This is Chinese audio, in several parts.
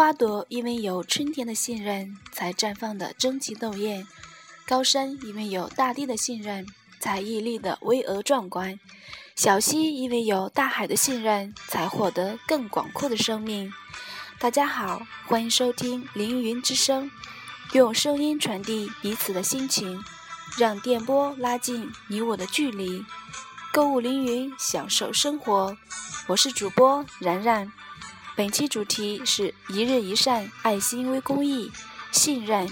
花朵因为有春天的信任，才绽放的争奇斗艳；高山因为有大地的信任，才屹立的巍峨壮观；小溪因为有大海的信任，才获得更广阔的生命。大家好，欢迎收听凌云之声，用声音传递彼此的心情，让电波拉近你我的距离。购物凌云，享受生活。我是主播然然。本期主题是一日一善，爱心微公益，信任，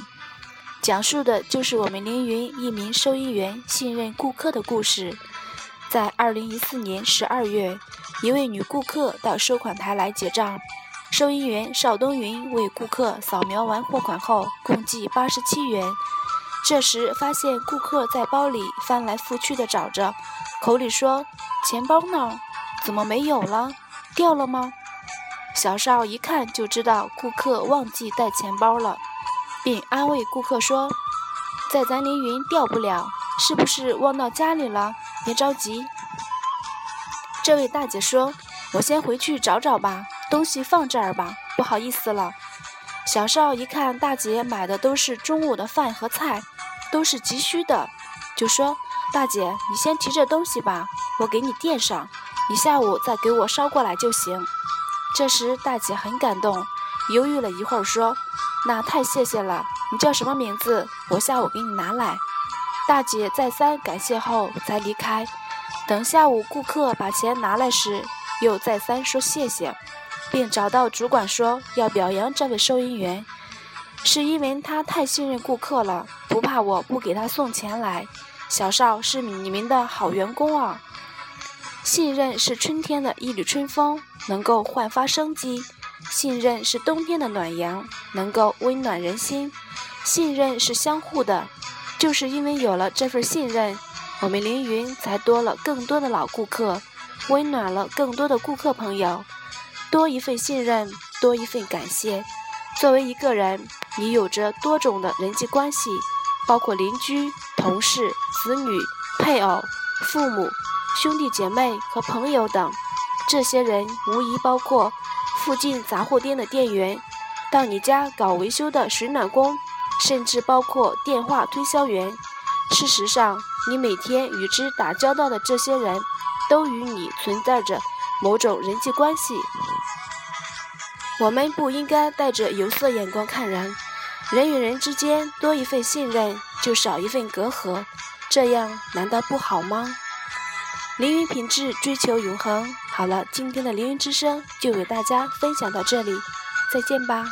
讲述的就是我们凌云一名收银员信任顾客的故事。在二零一四年十二月，一位女顾客到收款台来结账。收银员邵东云为顾客扫描完货款后，共计八十七元。这时发现顾客在包里翻来覆去的找着，口里说：“钱包呢？怎么没有了？掉了吗？”小邵一看就知道顾客忘记带钱包了，并安慰顾客说：“在咱凌云掉不了，是不是忘到家里了？别着急。”这位大姐说：“我先回去找找吧。”东西放这儿吧，不好意思了。小邵一看大姐买的都是中午的饭和菜，都是急需的，就说：“大姐，你先提着东西吧，我给你垫上，你下午再给我捎过来就行。”这时大姐很感动，犹豫了一会儿说：“那太谢谢了，你叫什么名字？我下午给你拿来。”大姐再三感谢后才离开。等下午顾客把钱拿来时，又再三说谢谢。并找到主管说要表扬这位收银员，是因为他太信任顾客了，不怕我不给他送钱来。小邵是你们的好员工啊！信任是春天的一缕春风，能够焕发生机；信任是冬天的暖阳，能够温暖人心。信任是相互的，就是因为有了这份信任，我们凌云才多了更多的老顾客，温暖了更多的顾客朋友。多一份信任，多一份感谢。作为一个人，你有着多种的人际关系，包括邻居、同事、子女、配偶、父母、兄弟姐妹和朋友等。这些人无疑包括附近杂货店的店员，到你家搞维修的水暖工，甚至包括电话推销员。事实上，你每天与之打交道的这些人，都与你存在着某种人际关系。我们不应该带着有色眼光看人，人与人之间多一份信任，就少一份隔阂，这样难道不好吗？凌云品质，追求永恒。好了，今天的凌云之声就为大家分享到这里，再见吧。